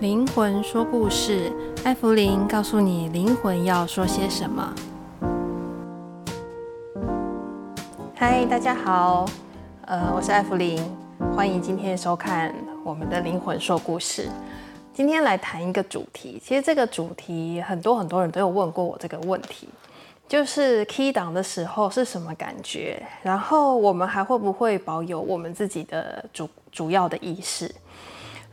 灵魂说故事，艾芙灵告诉你灵魂要说些什么。嗨，大家好，呃，我是艾芙灵，欢迎今天收看我们的灵魂说故事。今天来谈一个主题，其实这个主题很多很多人都有问过我这个问题，就是 key 档的时候是什么感觉？然后我们还会不会保有我们自己的主主要的意识？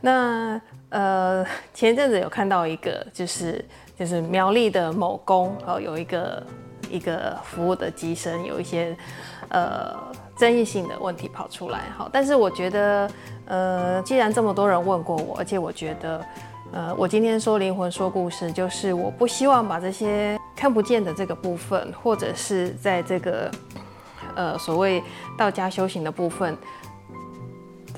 那呃，前一阵子有看到一个，就是就是苗栗的某宫哦，有一个一个服务的机身有一些呃争议性的问题跑出来，好，但是我觉得呃，既然这么多人问过我，而且我觉得呃，我今天说灵魂说故事，就是我不希望把这些看不见的这个部分，或者是在这个呃所谓道家修行的部分。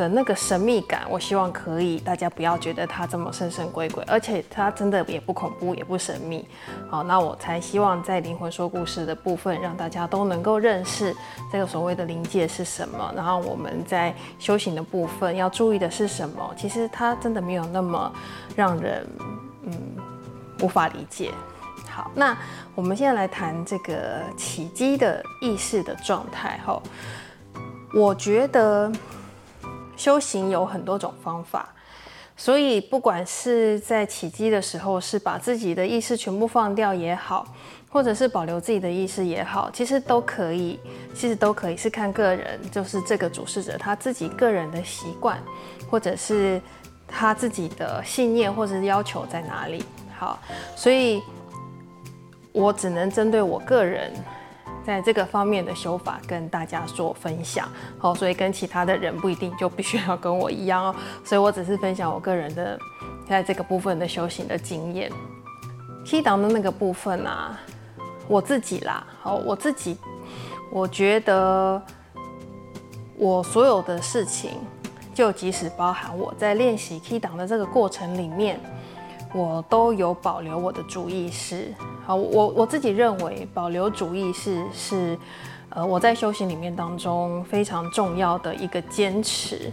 的那个神秘感，我希望可以大家不要觉得它这么神神鬼鬼，而且它真的也不恐怖，也不神秘。好，那我才希望在灵魂说故事的部分，让大家都能够认识这个所谓的灵界是什么。然后我们在修行的部分要注意的是什么？其实它真的没有那么让人嗯无法理解。好，那我们现在来谈这个起机的意识的状态。哈，我觉得。修行有很多种方法，所以不管是在起机的时候，是把自己的意识全部放掉也好，或者是保留自己的意识也好，其实都可以，其实都可以是看个人，就是这个主事者他自己个人的习惯，或者是他自己的信念或者是要求在哪里。好，所以我只能针对我个人。在这个方面的修法跟大家做分享，好，所以跟其他的人不一定就必须要跟我一样哦，所以我只是分享我个人的在这个部分的修行的经验。K 档的那个部分啊，我自己啦，好，我自己，我觉得我所有的事情，就即使包含我在练习 key 档的这个过程里面。我都有保留我的注意识，好，我我自己认为保留主义是是，呃，我在修行里面当中非常重要的一个坚持，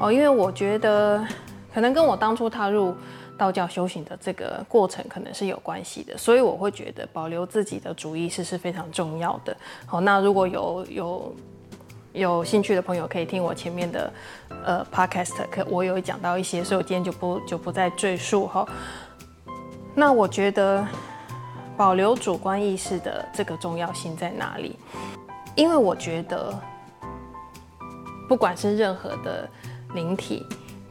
哦，因为我觉得可能跟我当初踏入道教修行的这个过程可能是有关系的，所以我会觉得保留自己的主意是是非常重要的。好，那如果有有。有兴趣的朋友可以听我前面的呃 podcast，可我有讲到一些，所以我今天就不就不再赘述哈。那我觉得保留主观意识的这个重要性在哪里？因为我觉得不管是任何的灵体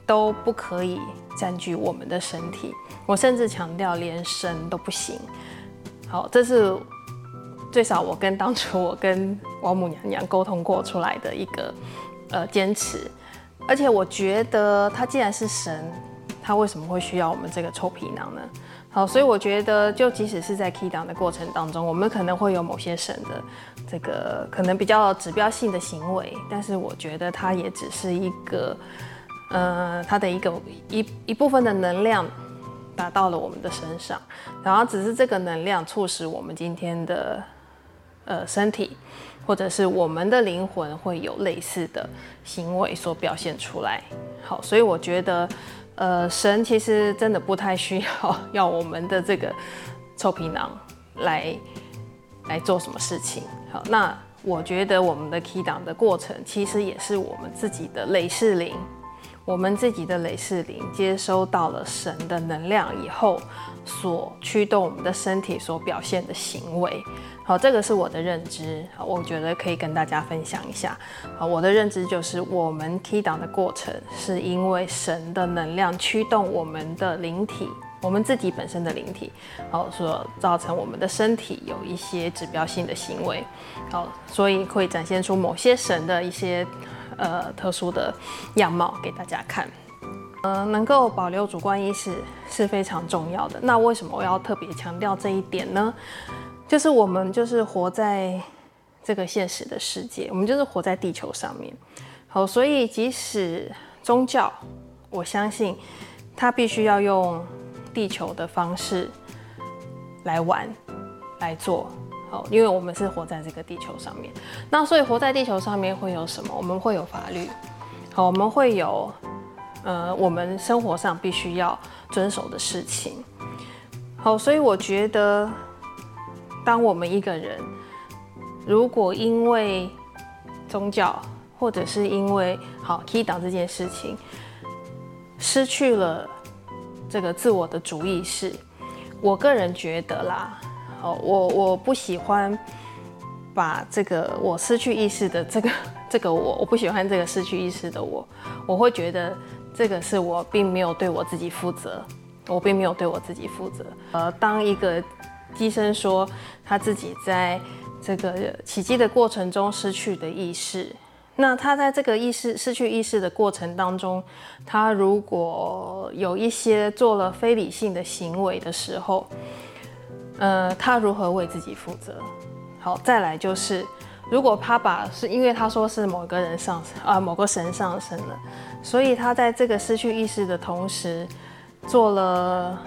都不可以占据我们的身体，我甚至强调连神都不行。好，这是。最少我跟当初我跟王母娘娘沟通过出来的一个呃坚持，而且我觉得他既然是神，他为什么会需要我们这个臭皮囊呢？好，所以我觉得就即使是在 key 档的过程当中，我们可能会有某些神的这个可能比较指标性的行为，但是我觉得它也只是一个呃它的一个一一部分的能量打到了我们的身上，然后只是这个能量促使我们今天的。呃，身体或者是我们的灵魂会有类似的行为所表现出来。好，所以我觉得，呃，神其实真的不太需要要我们的这个臭皮囊来来做什么事情。好，那我觉得我们的 key 档的过程，其实也是我们自己的雷士灵，我们自己的累世灵接收到了神的能量以后，所驱动我们的身体所表现的行为。好，这个是我的认知，我觉得可以跟大家分享一下。好，我的认知就是，我们踢档的过程是因为神的能量驱动我们的灵体，我们自己本身的灵体，好，所造成我们的身体有一些指标性的行为，好，所以会展现出某些神的一些呃特殊的样貌给大家看。呃，能够保留主观意识是非常重要的。那为什么我要特别强调这一点呢？就是我们就是活在这个现实的世界，我们就是活在地球上面。好，所以即使宗教，我相信它必须要用地球的方式来玩、来做。因为我们是活在这个地球上面。那所以活在地球上面会有什么？我们会有法律，好，我们会有呃，我们生活上必须要遵守的事情。好，所以我觉得，当我们一个人如果因为宗教，或者是因为好 key 档这件事情，失去了这个自我的主意识，我个人觉得啦，好，我我不喜欢把这个我失去意识的这个这个我，我不喜欢这个失去意识的我，我会觉得这个是我并没有对我自己负责，我并没有对我自己负责。呃，当一个医生说他自己在这个起乩的过程中失去的意识。那他在这个意识失去意识的过程当中，他如果有一些做了非理性的行为的时候，呃，他如何为自己负责？好，再来就是，如果他把是因为他说是某个人上啊，某个神上身了，所以他在这个失去意识的同时，做了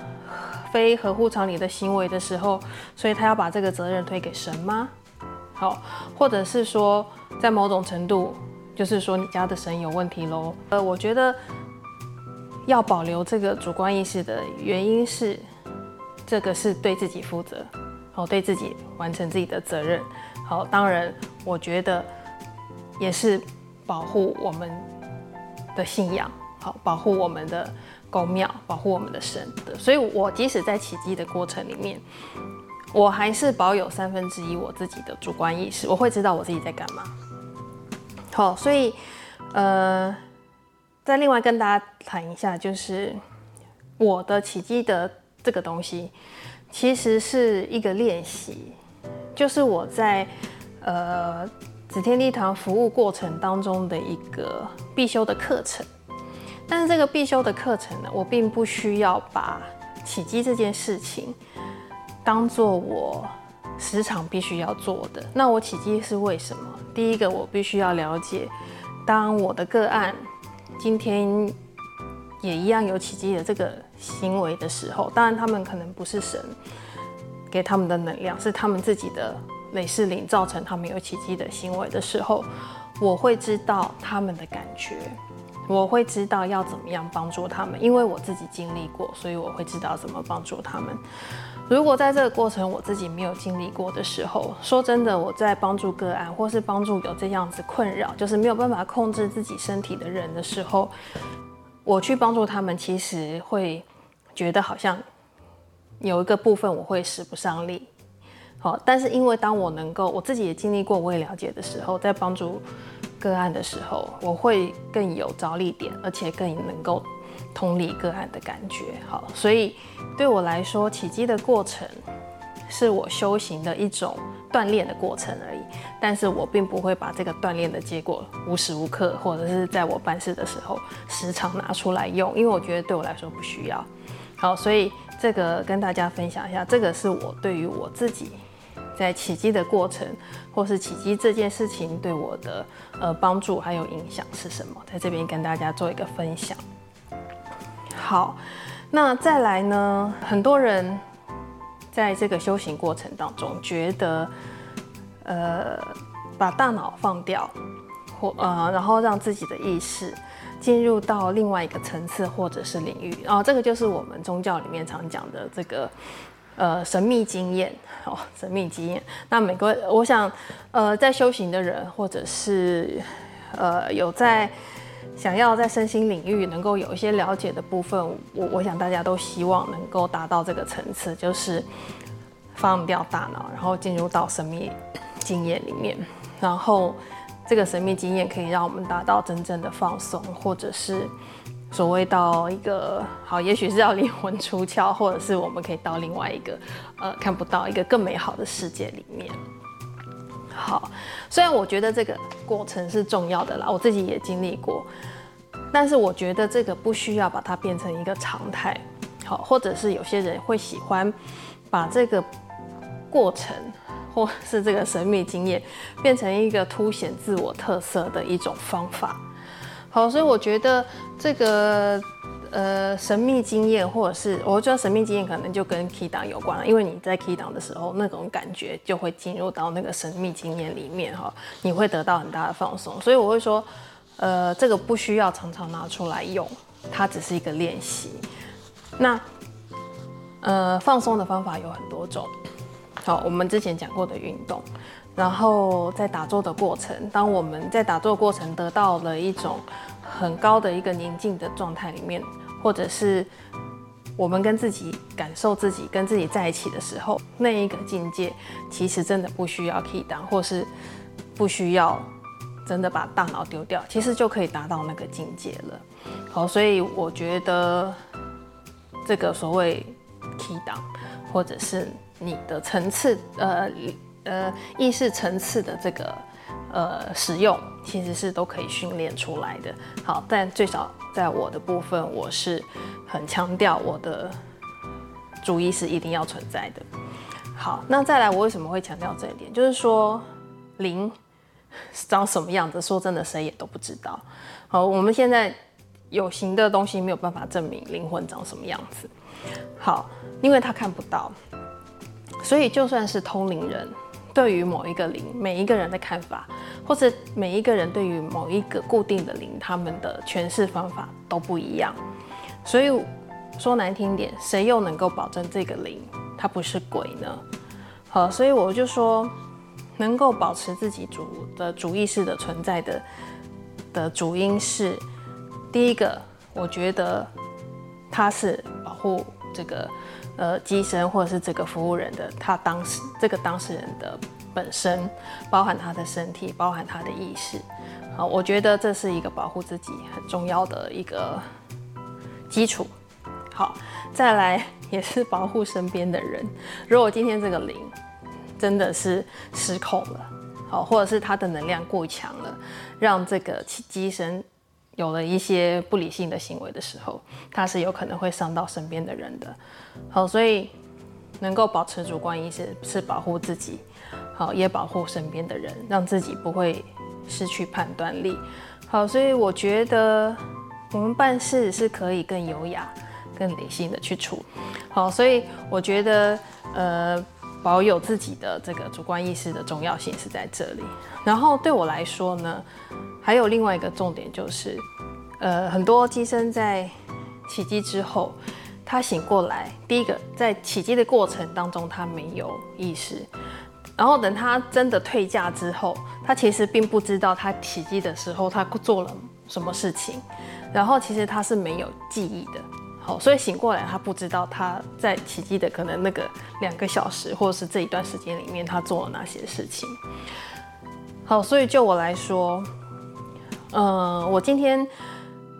非合乎常理的行为的时候，所以他要把这个责任推给神吗？好，或者是说，在某种程度，就是说你家的神有问题喽。呃，我觉得要保留这个主观意识的原因是，这个是对自己负责，好，对自己完成自己的责任。好，当然，我觉得也是保护我们的信仰，好，保护我们的宫庙，保护我们的神的。所以，我即使在奇迹的过程里面。我还是保有三分之一我自己的主观意识，我会知道我自己在干嘛。好，所以，呃，再另外跟大家谈一下，就是我的奇迹的这个东西，其实是一个练习，就是我在呃紫天地堂服务过程当中的一个必修的课程。但是这个必修的课程呢，我并不需要把起机这件事情。当做我时常必须要做的，那我起机是为什么？第一个，我必须要了解，当我的个案今天也一样有奇迹的这个行为的时候，当然他们可能不是神给他们的能量，是他们自己的累世灵造成他们有奇迹的行为的时候，我会知道他们的感觉，我会知道要怎么样帮助他们，因为我自己经历过，所以我会知道怎么帮助他们。如果在这个过程我自己没有经历过的时候，说真的，我在帮助个案或是帮助有这样子困扰，就是没有办法控制自己身体的人的时候，我去帮助他们，其实会觉得好像有一个部分我会使不上力。好，但是因为当我能够我自己也经历过，我也了解的时候，在帮助个案的时候，我会更有着力点，而且更能够。同理个案的感觉，好，所以对我来说，起机的过程是我修行的一种锻炼的过程而已。但是我并不会把这个锻炼的结果无时无刻，或者是在我办事的时候时常拿出来用，因为我觉得对我来说不需要。好，所以这个跟大家分享一下，这个是我对于我自己在起机的过程，或是起机这件事情对我的呃帮助还有影响是什么，在这边跟大家做一个分享。好，那再来呢？很多人在这个修行过程当中，觉得，呃，把大脑放掉，或呃，然后让自己的意识进入到另外一个层次或者是领域，然后这个就是我们宗教里面常讲的这个，呃，神秘经验哦，神秘经验。那每个我想，呃，在修行的人，或者是呃，有在。想要在身心领域能够有一些了解的部分，我我想大家都希望能够达到这个层次，就是放掉大脑，然后进入到神秘经验里面，然后这个神秘经验可以让我们达到真正的放松，或者是所谓到一个好，也许是要灵魂出窍，或者是我们可以到另外一个呃看不到一个更美好的世界里面。好，虽然我觉得这个过程是重要的啦，我自己也经历过，但是我觉得这个不需要把它变成一个常态。好，或者是有些人会喜欢把这个过程或是这个神秘经验变成一个凸显自我特色的一种方法。好，所以我觉得这个。呃，神秘经验，或者是我觉得神秘经验可能就跟 key 档有关了，因为你在 key 档的时候，那种感觉就会进入到那个神秘经验里面哈，你会得到很大的放松。所以我会说，呃，这个不需要常常拿出来用，它只是一个练习。那呃，放松的方法有很多种。好，我们之前讲过的运动，然后在打坐的过程，当我们在打坐过程得到了一种很高的一个宁静的状态里面，或者是我们跟自己感受自己跟自己在一起的时候，那一个境界其实真的不需要 key down，或是不需要真的把大脑丢掉，其实就可以达到那个境界了。好，所以我觉得这个所谓 key down，或者是你的层次，呃呃意识层次的这个呃使用，其实是都可以训练出来的。好，但最少在我的部分，我是很强调我的主意是一定要存在的。好，那再来，我为什么会强调这一点？就是说灵长什么样子，说真的，谁也都不知道。好，我们现在。有形的东西没有办法证明灵魂长什么样子。好，因为他看不到，所以就算是通灵人，对于某一个灵，每一个人的看法，或者每一个人对于某一个固定的灵，他们的诠释方法都不一样。所以说难听点，谁又能够保证这个灵它不是鬼呢？好，所以我就说，能够保持自己主的主意识的存在的的主因是。第一个，我觉得他是保护这个呃机身或者是这个服务人的，他当时这个当事人的本身，包含他的身体，包含他的意识。好，我觉得这是一个保护自己很重要的一个基础。好，再来也是保护身边的人。如果今天这个灵真的是失控了，好，或者是他的能量过强了，让这个机身。有了一些不理性的行为的时候，他是有可能会伤到身边的人的。好，所以能够保持主观意识是保护自己，好，也保护身边的人，让自己不会失去判断力。好，所以我觉得我们办事是可以更优雅、更理性的去处。好，所以我觉得呃，保有自己的这个主观意识的重要性是在这里。然后对我来说呢，还有另外一个重点就是，呃，很多机身在起机之后，他醒过来，第一个在起机的过程当中他没有意识，然后等他真的退驾之后，他其实并不知道他起机的时候他做了什么事情，然后其实他是没有记忆的，好，所以醒过来他不知道他在奇迹的可能那个两个小时或者是这一段时间里面他做了哪些事情，好，所以就我来说。嗯、呃，我今天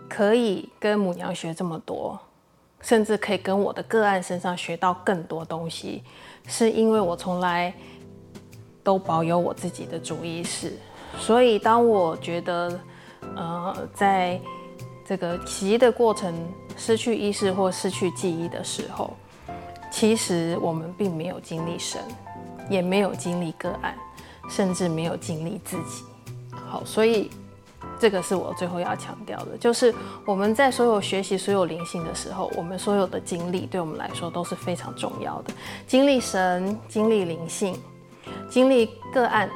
可以跟母娘学这么多，甚至可以跟我的个案身上学到更多东西，是因为我从来都保有我自己的主意识。所以，当我觉得，呃，在这个奇迹的过程失去意识或失去记忆的时候，其实我们并没有经历神，也没有经历个案，甚至没有经历自己。好，所以。这个是我最后要强调的，就是我们在所有学习所有灵性的时候，我们所有的经历对我们来说都是非常重要的。经历神，经历灵性，经历个案，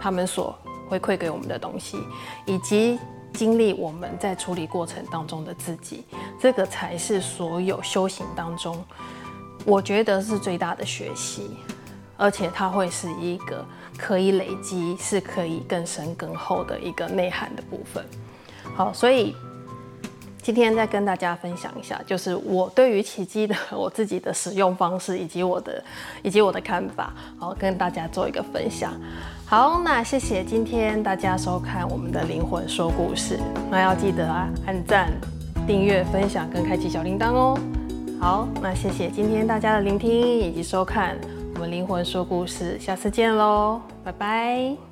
他们所回馈给我们的东西，以及经历我们在处理过程当中的自己，这个才是所有修行当中，我觉得是最大的学习，而且它会是一个。可以累积，是可以更深更厚的一个内涵的部分。好，所以今天再跟大家分享一下，就是我对于奇迹的我自己的使用方式，以及我的 以及我的看法，好，跟大家做一个分享。好，那谢谢今天大家收看我们的灵魂说故事，那要记得啊，按赞、订阅、分享跟开启小铃铛哦。好，那谢谢今天大家的聆听以及收看。我们灵魂说故事，下次见喽，拜拜。